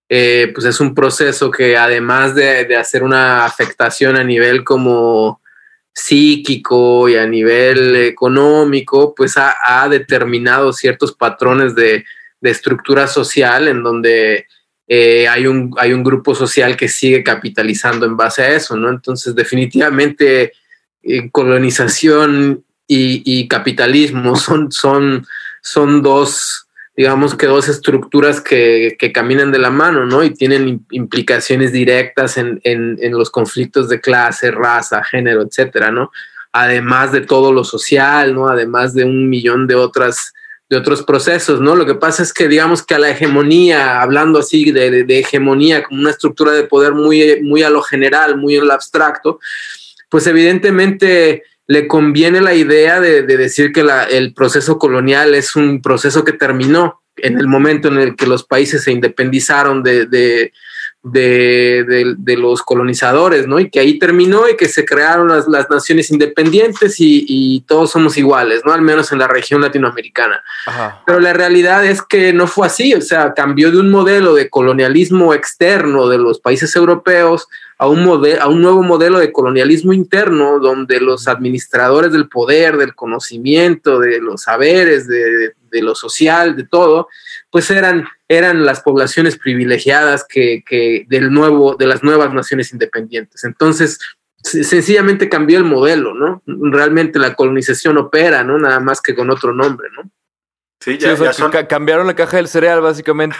eh, pues es un proceso que además de, de, hacer una afectación a nivel como psíquico y a nivel económico, pues ha, ha determinado ciertos patrones de, de, estructura social en donde eh, hay, un, hay un grupo social que sigue capitalizando en base a eso, ¿no? Entonces, definitivamente, eh, colonización y, capitalismo son, son, son dos digamos que dos estructuras que, que, caminan de la mano, ¿no? Y tienen implicaciones directas en, en, en, los conflictos de clase, raza, género, etcétera, ¿no? Además de todo lo social, ¿no? Además de un millón de otras de otros procesos, ¿no? Lo que pasa es que digamos que a la hegemonía, hablando así de, de, hegemonía como una estructura de poder muy, muy a lo general, muy a lo abstracto, pues evidentemente le conviene la idea de, de decir que la, el proceso colonial es un proceso que terminó en el momento en el que los países se independizaron de, de, de los colonizadores, ¿no? Y que ahí terminó y que se crearon las, las naciones independientes y, y, todos somos iguales, ¿no? Al menos en la región latinoamericana. Ajá. Pero la realidad es que no fue así, o sea, cambió de un modelo de colonialismo externo de los países europeos a un, a un nuevo modelo de colonialismo interno donde los administradores del poder, del conocimiento, de los saberes, de, de lo social, de todo, pues eran, eran las poblaciones privilegiadas que, que del nuevo, de las nuevas naciones independientes. Entonces, sencillamente cambió el modelo, ¿no? Realmente la colonización opera, ¿no? Nada más que con otro nombre, ¿no? Sí, ya, sí, o sea, ya son... cambiaron la caja del cereal, básicamente.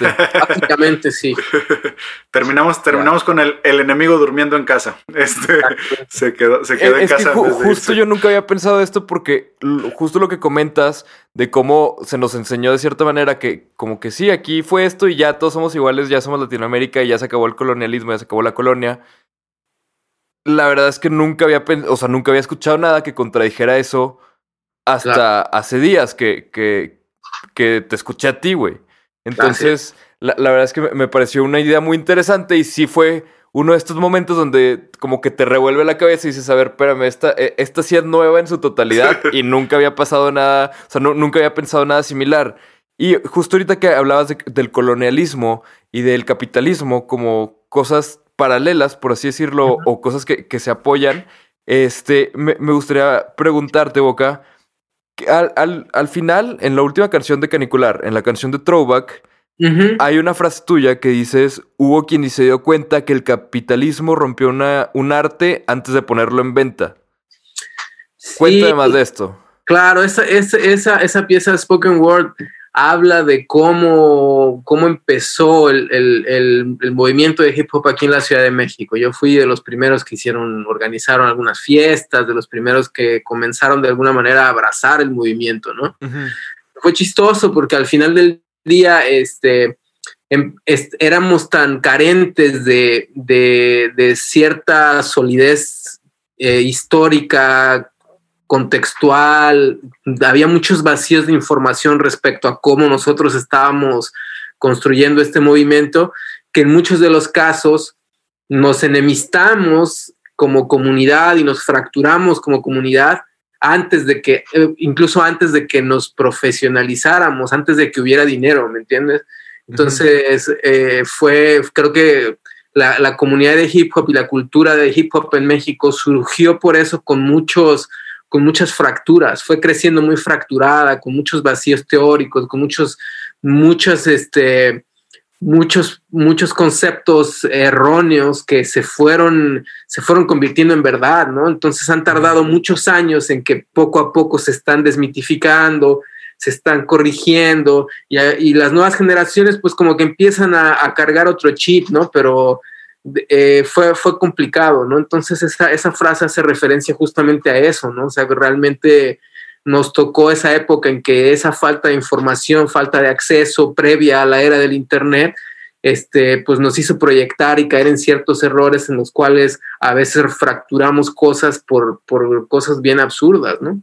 básicamente, sí. terminamos terminamos con el, el, enemigo durmiendo en casa. Este se quedó, se quedó es en casa. Que ju justo yo nunca había pensado esto porque justo lo que comentas de cómo se nos enseñó de cierta manera que como que sí, aquí fue esto y ya todos somos iguales, ya somos Latinoamérica y ya se acabó el colonialismo, ya se acabó la colonia. La verdad es que nunca había, o sea, nunca había escuchado nada que contradijera eso hasta claro. hace días que, que, que te escuché a ti, güey. Entonces, la, la, verdad es que me pareció una idea muy interesante y sí fue uno de estos momentos donde como que te revuelve la cabeza y dices, a ver, espérame, esta, esta sí es nueva en su totalidad y nunca había pasado nada, o sea, no, nunca había pensado nada similar. Y justo ahorita que hablabas de, del colonialismo y del capitalismo como cosas paralelas, por así decirlo, uh -huh. o cosas que, que, se apoyan, este, me, me gustaría preguntarte, Boca, al, al, al, final, en la última canción de Canicular, en la canción de Throwback, uh -huh. hay una frase tuya que dices, hubo quien se dio cuenta que el capitalismo rompió una, un arte antes de ponerlo en venta. Sí, Cuéntame más de esto. Claro, esa, esa, esa, esa pieza de Spoken Word habla de cómo, cómo empezó el, el, el, el, movimiento de hip hop aquí en la Ciudad de México. Yo fui de los primeros que hicieron, organizaron algunas fiestas, de los primeros que comenzaron de alguna manera a abrazar el movimiento, ¿no? Uh -huh. Fue chistoso porque al final del día, este, em, est éramos tan carentes de, de, de cierta solidez eh, histórica, contextual, había muchos vacíos de información respecto a cómo nosotros estábamos construyendo este movimiento, que en muchos de los casos nos enemistamos como comunidad y nos fracturamos como comunidad antes de que, eh, incluso antes de que nos profesionalizáramos, antes de que hubiera dinero, ¿me entiendes? Entonces, uh -huh. eh, fue, creo que la, la, comunidad de hip hop y la cultura de hip hop en México surgió por eso con muchos con muchas fracturas, fue creciendo muy fracturada, con muchos vacíos teóricos, con muchos, muchos, este, muchos, muchos conceptos erróneos que se fueron, se fueron convirtiendo en verdad, ¿no? Entonces han tardado muchos años en que poco a poco se están desmitificando, se están corrigiendo y, y las nuevas generaciones pues como que empiezan a, a cargar otro chip, ¿no? Pero eh, fue, fue complicado, ¿no? Entonces esa, esa frase hace referencia justamente a eso, ¿no? O sea, que realmente nos tocó esa época en que esa falta de información, falta de acceso previa a la era del Internet, este, pues nos hizo proyectar y caer en ciertos errores en los cuales a veces fracturamos cosas por, por cosas bien absurdas, ¿no?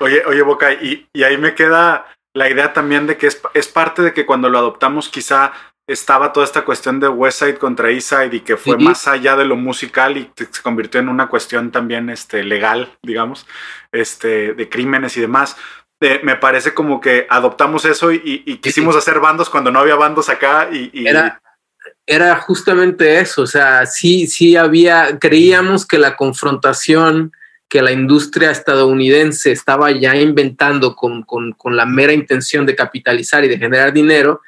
Oye, oye, Boca, y, y ahí me queda la idea también de que es, es parte de que cuando lo adoptamos quizá estaba toda esta cuestión de West Side contra East Side y que fue más allá de lo musical y se convirtió en una cuestión también este, legal, digamos, este, de crímenes y demás. Eh, me parece como que adoptamos eso y, y quisimos hacer bandos cuando no había bandos acá y, y- Era, era justamente eso, o sea, sí, sí había, creíamos que la confrontación que la industria estadounidense estaba ya inventando con, con- con la mera intención de capitalizar y de generar dinero,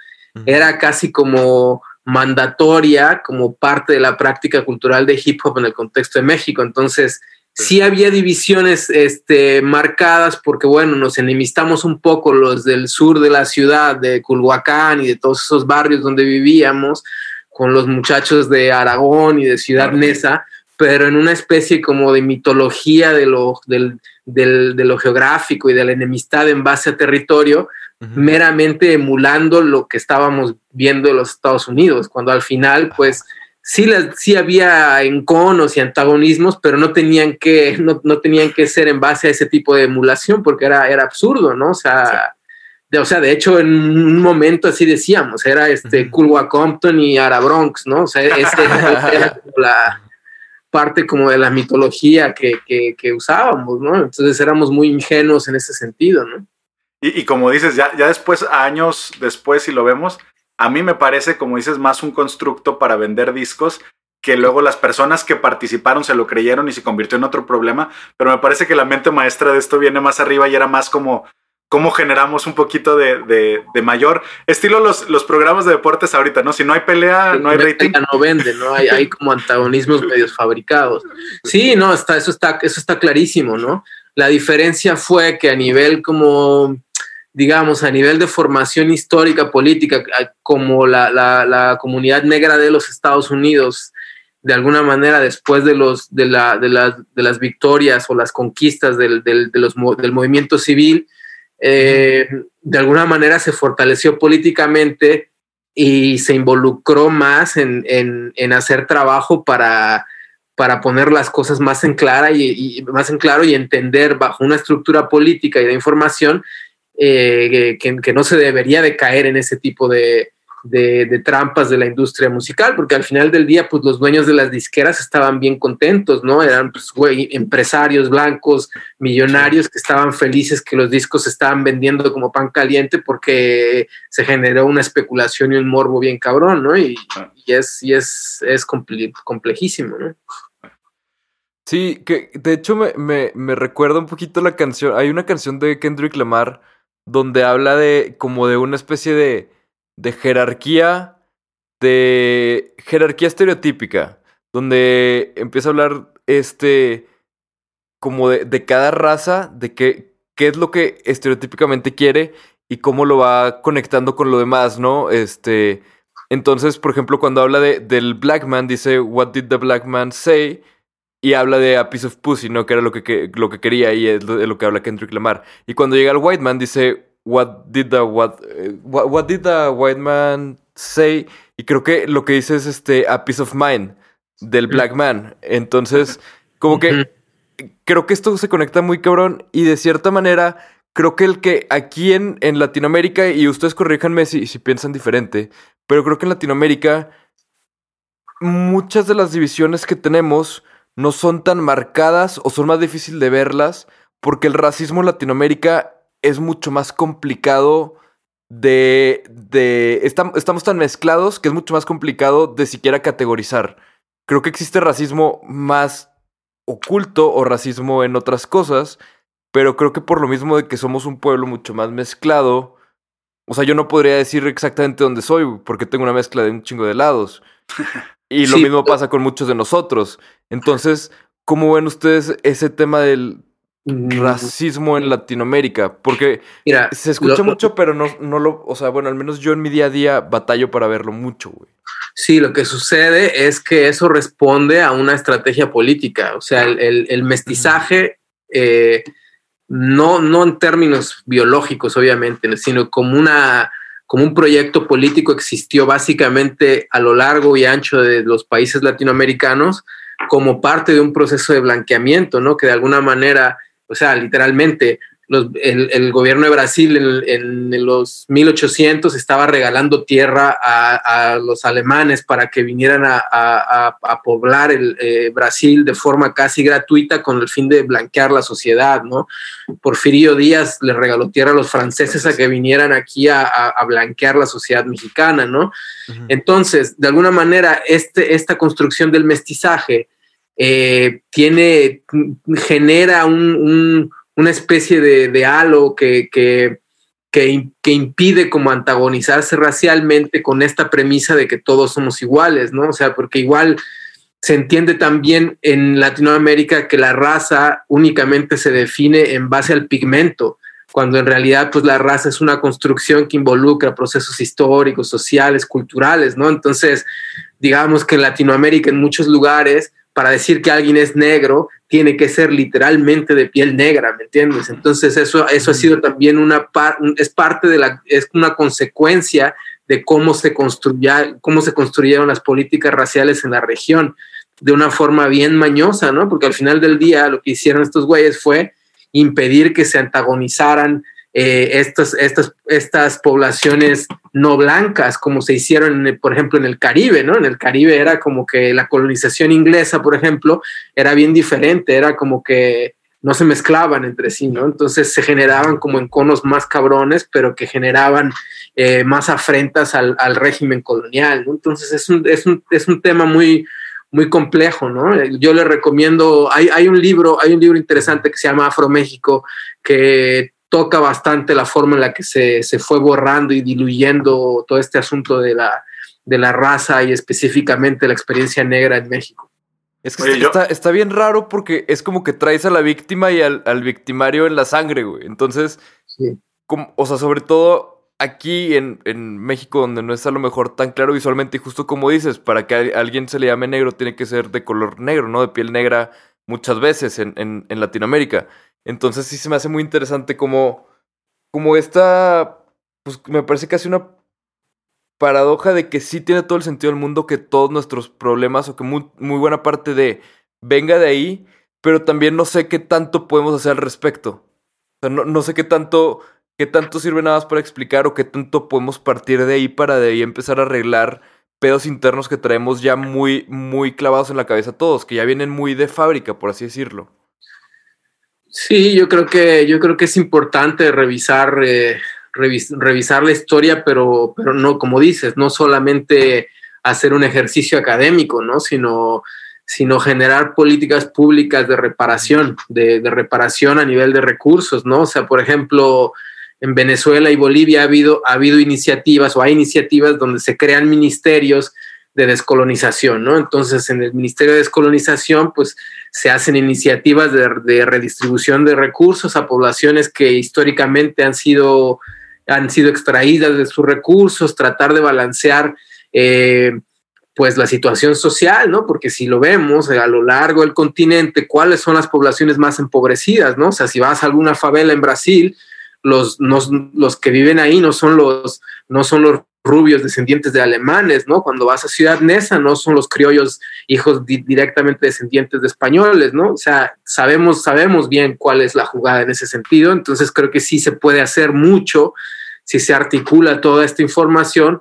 era casi como mandatoria, como parte de la práctica cultural de hip hop en el contexto de México. Entonces, sí había divisiones este, marcadas porque, bueno, nos enemistamos un poco los del sur de la ciudad, de Culhuacán y de todos esos barrios donde vivíamos, con los muchachos de Aragón y de Ciudad. Neza, pero en una especie como de mitología de lo, del, del- de lo geográfico y de la enemistad en base a territorio, meramente emulando lo que estábamos viendo en los Estados Unidos, cuando al final, pues, sí, las, sí había enconos y antagonismos, pero no tenían que, no, no tenían que ser en base a ese tipo de emulación, porque era, era absurdo, ¿no? O sea, de, o sea, de hecho, en un momento así decíamos, era este Ujú. Culwa Compton y Ara Bronx, ¿no? O sea, ese era, era como la parte como de la mitología que, usábamos, ¿no? Entonces éramos muy ingenuos en ese sentido, ¿no? Y, y como dices, ya, ya después, años después, si lo vemos, a mí me parece, como dices, más un constructo para vender discos que luego las personas que participaron se lo creyeron y se convirtió en otro problema, pero me parece que la mente maestra de esto viene más arriba y era más como cómo generamos un poquito de, de- de mayor estilo los, los programas de deportes ahorita, ¿no? Si no hay pelea, no hay rating. No vende, ¿no? Hay, hay como antagonismos medios fabricados. Sí, no, está, eso, está, eso está clarísimo, ¿no? La diferencia fue que a nivel como, digamos, a nivel de formación histórica, política, como la, la, la comunidad negra de los Estados Unidos, de alguna manera después de, los, de, la, de, las, de las victorias o las conquistas del, del, de los, del movimiento civil, eh, de alguna manera se fortaleció políticamente y se involucró más en, en, hacer trabajo para, para, poner las cosas más en, clara y, más en claro y entender bajo una estructura política y de información eh, que, que, no se debería de caer en ese tipo de, de, trampas de la industria musical, porque al final del día, pues los dueños de las disqueras estaban bien contentos, ¿no? Eran pues, güey, empresarios blancos, millonarios que estaban felices que los discos se estaban vendiendo como pan caliente porque se generó una especulación y un morbo bien cabrón, ¿no? Y, es, y es, es comple complejísimo, ¿no? Sí, que de hecho me, me, me recuerda un poquito la canción. Hay una canción de Kendrick Lamar donde habla de como de una especie de de jerarquía, de jerarquía estereotípica, donde empieza a hablar este, como de, de cada raza, de qué, qué es lo que estereotípicamente quiere y cómo lo va conectando con lo demás, ¿no? Este, entonces, por ejemplo, cuando habla de, del black man, dice, What did the black man say? Y habla de a piece of pussy, ¿no? Que era lo que, que lo que quería y es de lo que habla Kendrick Lamar. Y cuando llega el white man, dice, what did the what, uh, what, what did the white man say y creo que lo que dice es este a peace of mind del black man. Entonces como que creo que esto se conecta muy cabrón y de cierta manera creo que el que aquí en, en Latinoamérica y ustedes corríjanme si, si piensan diferente pero creo que en Latinoamérica muchas de las divisiones que tenemos no son tan marcadas o son más difíciles de verlas porque el racismo en Latinoamérica es mucho más complicado de... de estamos, estamos tan mezclados que es mucho más complicado de siquiera categorizar. Creo que existe racismo más oculto o racismo en otras cosas, pero creo que por lo mismo de que somos un pueblo mucho más mezclado, o sea, yo no podría decir exactamente dónde soy porque tengo una mezcla de un chingo de lados. Y lo sí, mismo pasa con muchos de nosotros. Entonces, ¿cómo ven ustedes ese tema del racismo en Latinoamérica, porque Mira, se escucha lo, mucho, pero no, no lo, o sea, bueno, al menos yo en mi día a día batallo para verlo mucho, güey. Sí, lo que sucede es que eso responde a una estrategia política, o sea, el, el, el mestizaje, eh, no, no en términos biológicos, obviamente, sino como una como un proyecto político existió básicamente a lo largo y ancho de los países latinoamericanos como parte de un proceso de blanqueamiento, ¿no? Que de alguna manera o sea, literalmente los, el, el, gobierno de Brasil en, en, los 1800 estaba regalando tierra a, a los alemanes para que vinieran a, a, a poblar el eh, Brasil de forma casi gratuita con el fin de blanquear la sociedad, ¿no? Porfirio Díaz le regaló tierra a los franceses a que vinieran aquí a, blanquear la sociedad mexicana, ¿no? Uh -huh. Entonces, de alguna manera, este, esta construcción del mestizaje eh, tiene, genera un, un una especie de, de halo que, que, que, que, impide como antagonizarse racialmente con esta premisa de que todos somos iguales, ¿no? O sea, porque igual se entiende también en Latinoamérica que la raza únicamente se define en base al pigmento, cuando en realidad pues la raza es una construcción que involucra procesos históricos, sociales, culturales, ¿no? Entonces, digamos que en Latinoamérica en muchos lugares para decir que alguien es negro, tiene que ser literalmente de piel negra, ¿me entiendes? Entonces eso, eso ha sido también una par, es parte de la, es una consecuencia de cómo se construya, cómo se construyeron las políticas raciales en la región de una forma bien mañosa, ¿no? Porque al final del día lo que hicieron estos güeyes fue impedir que se antagonizaran eh, estas, estas, poblaciones no blancas, como se hicieron, por ejemplo, en el Caribe, ¿no? En el Caribe era como que la colonización inglesa, por ejemplo, era bien diferente, era como que no se mezclaban entre sí, ¿no? Entonces se generaban como enconos más cabrones, pero que generaban eh, más afrentas al, al, régimen colonial, ¿no? Entonces es un, es un, es un tema muy, muy complejo, ¿no? Yo le recomiendo, hay, hay, un libro, hay un libro interesante que se llama Afro México, que toca bastante la forma en la que se, se, fue borrando y diluyendo todo este asunto de la, de la raza y específicamente la experiencia negra en México. Es que Oye, está, está, bien raro porque es como que traes a la víctima y al, al victimario en la sangre, güey. Entonces, sí. como, o sea, sobre todo aquí en, en, México, donde no es a lo mejor tan claro visualmente, y justo como dices, para que a alguien se le llame negro, tiene que ser de color negro, ¿no? De piel negra muchas veces en, en, en Latinoamérica. Entonces sí se me hace muy interesante como, como esta, pues me parece casi una paradoja de que sí tiene todo el sentido del mundo que todos nuestros problemas o que muy, buena parte de venga de ahí, pero también no sé qué tanto podemos hacer al respecto. O sea, no, no sé qué tanto, qué tanto sirve nada más para explicar o qué tanto podemos partir de ahí para de ahí empezar a arreglar pedos internos que traemos ya muy, muy clavados en la cabeza todos, que ya vienen muy de fábrica, por así decirlo. Sí, yo creo que, yo creo que es importante revisar, eh, revis, revisar la historia, pero, pero no, como dices, no solamente hacer un ejercicio académico, ¿no? Sino, sino generar políticas públicas de reparación, de, de, reparación a nivel de recursos, ¿no? O sea, por ejemplo, en Venezuela y Bolivia ha habido, ha habido iniciativas o hay iniciativas donde se crean ministerios de descolonización, ¿no? Entonces, en el Ministerio de Descolonización, pues se hacen iniciativas de, redistribución de recursos a poblaciones que históricamente han sido, han sido extraídas de sus recursos, tratar de balancear eh, pues la situación social, ¿no? Porque si lo vemos a lo largo del continente, ¿cuáles son las poblaciones más empobrecidas, ¿no? O sea, si vas a alguna favela en Brasil, los, no, los que viven ahí no son los, no son los rubios descendientes de alemanes, ¿no? Cuando vas a Ciudad Neza, no son los criollos hijos di directamente descendientes de españoles, ¿no? O sea, sabemos, sabemos bien cuál es la jugada en ese sentido, entonces creo que sí se puede hacer mucho si se articula toda esta información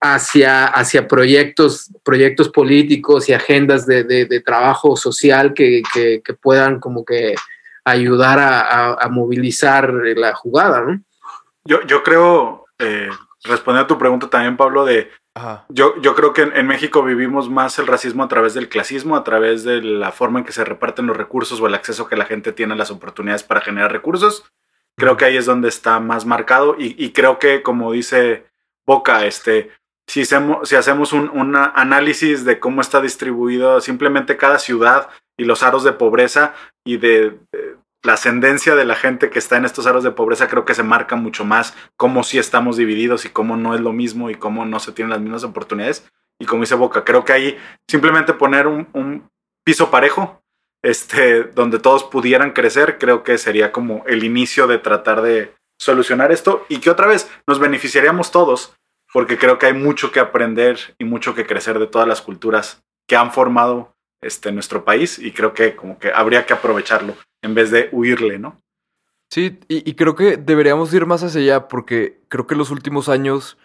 hacia, hacia proyectos, proyectos políticos y agendas de, de, trabajo social que, que, puedan como que ayudar a, a, a, movilizar la jugada, ¿no? Yo, yo creo... Eh respondiendo a tu pregunta también, Pablo, de yo, yo creo que en, en, México vivimos más el racismo a través del clasismo, a través de la forma en que se reparten los recursos o el acceso que la gente tiene a las oportunidades para generar recursos. Creo que ahí es donde está más marcado y, y creo que, como dice Boca, este, si hacemos, un, análisis de cómo está distribuido simplemente cada ciudad y los aros de pobreza y de, de la ascendencia de la gente que está en estos aros de pobreza creo que se marca mucho más cómo sí estamos divididos y cómo no es lo mismo y cómo no se tienen las mismas oportunidades. Y como dice Boca, creo que ahí simplemente poner un, un piso parejo, este, donde todos pudieran crecer, creo que sería como el inicio de tratar de solucionar esto y que otra vez nos beneficiaríamos todos, porque creo que hay mucho que aprender y mucho que crecer de todas las culturas que han formado este, nuestro país y creo que como que habría que aprovecharlo en vez de huirle, ¿no? Sí, y, creo que deberíamos ir más hacia allá porque creo que los últimos años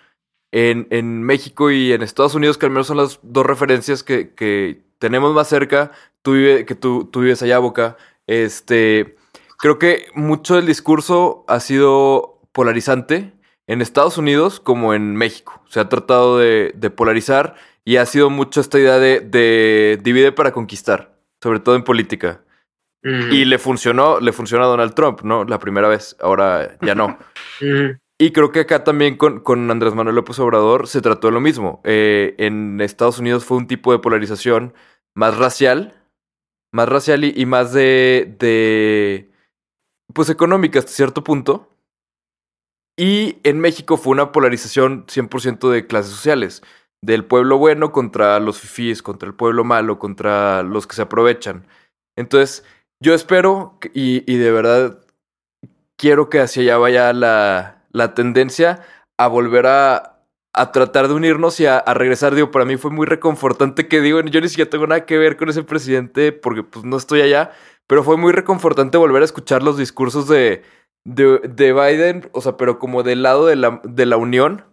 en, en México y en Estados Unidos, que al menos son las dos referencias que, que tenemos más cerca, tú vive, que tú, tú vives allá, Boca, este, creo que mucho del discurso ha sido polarizante en Estados Unidos como en México. Se ha tratado de, de polarizar y ha sido mucho esta idea de, de divide para conquistar, sobre todo en política. Y le funcionó, le funcionó a Donald Trump, ¿no? La primera vez, ahora ya no. Y creo que acá también con, con Andrés Manuel López Obrador se trató de lo mismo. Eh, en Estados Unidos fue un tipo de polarización más racial, más racial y, y más de, de, pues económica hasta cierto punto. Y en México fue una polarización 100% de clases sociales, del pueblo bueno contra los fifís, contra el pueblo malo, contra los que se aprovechan. Entonces, yo espero y, y de verdad quiero que hacia allá vaya la, la tendencia a volver a, a tratar de unirnos y a, a regresar. Digo, para mí fue muy reconfortante que digo, yo ni siquiera tengo nada que ver con ese presidente porque pues no estoy allá, pero fue muy reconfortante volver a escuchar los discursos de, de, de Biden, o sea, pero como del lado de la, de la unión.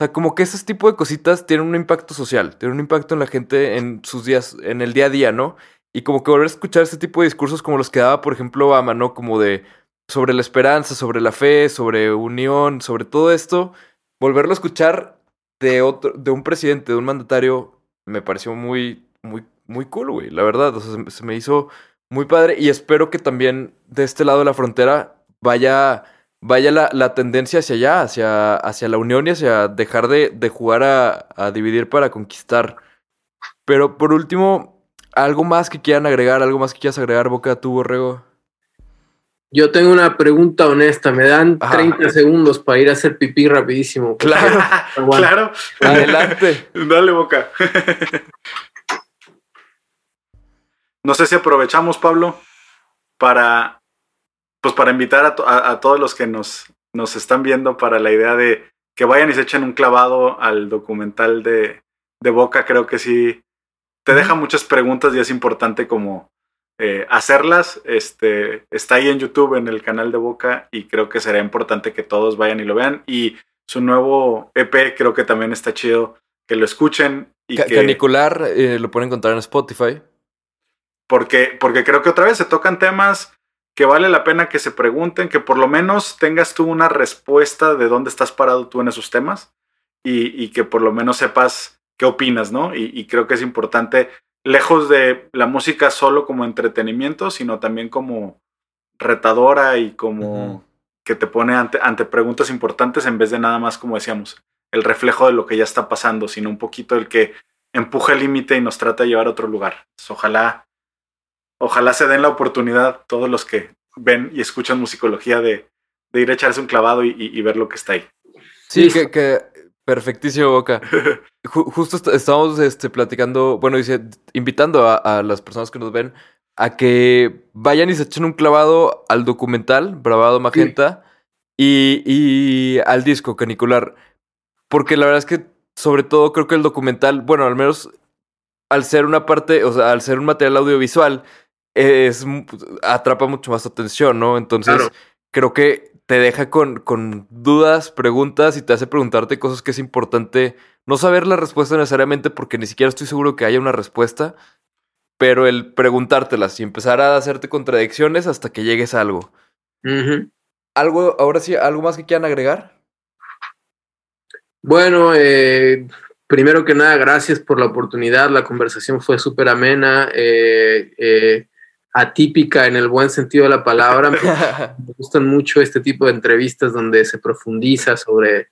O sea, como que ese tipo de cositas tienen un impacto social, tienen un impacto en la gente en sus días, en el día a día, ¿no? Y como que volver a escuchar ese tipo de discursos como los que daba, por ejemplo, Obama, ¿no? Como de sobre la esperanza, sobre la fe, sobre unión, sobre todo esto, volverlo a escuchar de otro, de un presidente, de un mandatario, me pareció muy, muy, muy cool, güey, la verdad. O sea, se, se me hizo muy padre y espero que también de este lado de la frontera vaya, vaya la, la tendencia hacia allá, hacia, hacia la unión y hacia dejar de, de jugar a, a dividir para conquistar. Pero por último, algo más que quieran agregar, algo más que quieras agregar, Boca, tú, Borrego. Yo tengo una pregunta honesta. Me dan Ajá. 30 segundos para ir a hacer pipí rapidísimo. Claro, claro. adelante. Dale boca. no sé si aprovechamos, Pablo, para pues para invitar a, to- a- a todos los que nos, nos están viendo para la idea de que vayan y se echen un clavado al documental de, de Boca. Creo que sí te deja muchas preguntas y es importante como eh, hacerlas. Este está ahí en YouTube en el canal de Boca y creo que será importante que todos vayan y lo vean. Y su nuevo EP creo que también está chido que lo escuchen y que Canicular eh, lo pueden encontrar en Spotify. porque porque creo que otra vez se tocan temas que vale la pena que se pregunten, que por lo menos tengas tú una respuesta de dónde estás parado tú en esos temas y, y que por lo menos sepas qué opinas, ¿no? Y, y creo que es importante, lejos de la música solo como entretenimiento, sino también como retadora y como que te pone ante, ante preguntas importantes en vez de nada más, como decíamos, el reflejo de lo que ya está pasando, sino un poquito el que empuja el límite y nos trata de llevar a otro lugar. Entonces, ojalá, ojalá se den la oportunidad todos los que ven y escuchan musicología de, de ir a echarse un clavado y, y- y ver lo que está ahí. Sí, que, que perfectísimo, Boca. Ju- justo est- estamos este, platicando, bueno, dice, invitando a, a las personas que nos ven a que vayan y se echen un clavado al documental Bravado Magenta y, y al disco Canicular. Porque la verdad es que, sobre todo, creo que el documental, bueno, al menos al ser una parte, o sea, al ser un material audiovisual, es, mu- atrapa mucho más atención, ¿no? Entonces, Claro. creo que te deja con, con dudas, preguntas y te hace preguntarte cosas que es importante no saber la respuesta necesariamente porque ni siquiera estoy seguro que haya una respuesta, pero el preguntártelas y empezar a hacerte contradicciones hasta que llegues a algo. Algo, ahora sí, algo más que quieran agregar. Bueno, eh, primero que nada, gracias por la oportunidad. La conversación fue súper amena, eh, eh, atípica en el buen sentido de la palabra. Me gustan mucho este tipo de entrevistas donde se profundiza sobre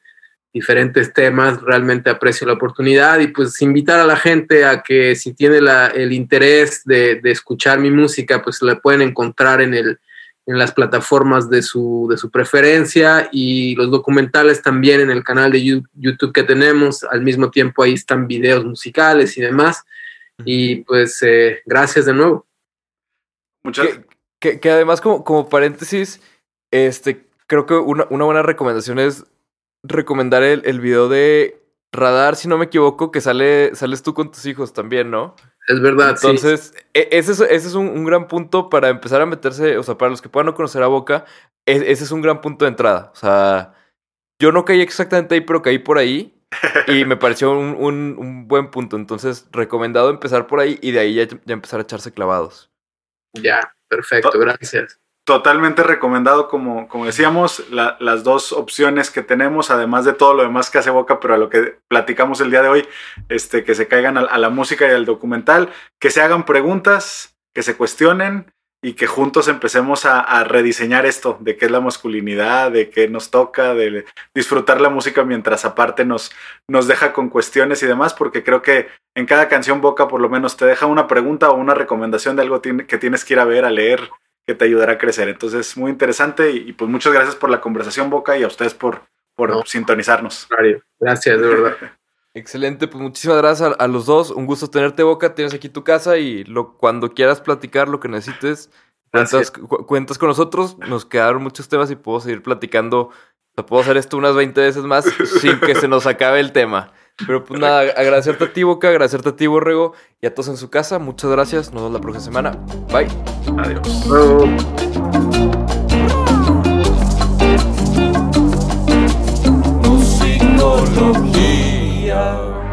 diferentes temas. Realmente aprecio la oportunidad y pues invitar a la gente a que si tiene la- el interés de, de escuchar mi música, pues la pueden encontrar en el en las plataformas de su, de su preferencia y los documentales también en el canal de YouTube que tenemos. Al mismo tiempo ahí están videos musicales y demás. Y pues eh, gracias de nuevo. Muchas que, que- que además, como, como paréntesis, este, creo que una, una buena recomendación es recomendar el, el video de Radar, si no me equivoco, que sale, sales tú con tus hijos también, ¿no? Es verdad, sí. Entonces, e- ese es, ese es un, un gran punto para empezar a meterse, o sea, para los que puedan no conocer a Boca, e- ese es un gran punto de entrada. O sea, yo no caí exactamente ahí, pero caí por ahí y me pareció un, un- un buen punto. Entonces, recomendado empezar por ahí y de ahí ya, ya empezar a echarse clavados. Ya, perfecto, gracias. Totalmente recomendado, como, como decíamos, la- las dos opciones que tenemos, además de todo lo demás que hace Boca, pero a lo que platicamos el día de hoy, este, que se caigan a, a la música y al documental, que se hagan preguntas, que se cuestionen y que juntos empecemos a, a rediseñar esto, de qué es la masculinidad, de qué nos toca, de disfrutar la música mientras aparte nos, nos deja con cuestiones y demás, porque creo que en cada canción Boca por lo menos te deja una pregunta o una recomendación de algo que tienes que ir a ver, a leer, que te ayudará a crecer. Entonces, muy interesante y, y, pues muchas gracias por la conversación, Boca, y a ustedes por, por No. sintonizarnos. Gracias, de verdad. Excelente, pues muchísimas gracias a, a los dos. Un gusto tenerte, Boca. Tienes aquí tu casa y lo, cuando quieras platicar lo que necesites, cuentas, cu- cuentas con nosotros. Nos quedaron muchos temas y puedo seguir platicando. O sea, puedo hacer esto unas 20 veces más sin que se nos acabe el tema. Pero pues nada, agradecerte a ti, Boca, agradecerte a ti, Borrego, y a todos en su casa. Muchas gracias. Nos vemos la próxima semana. Bye. Adiós. Musicología. Savior.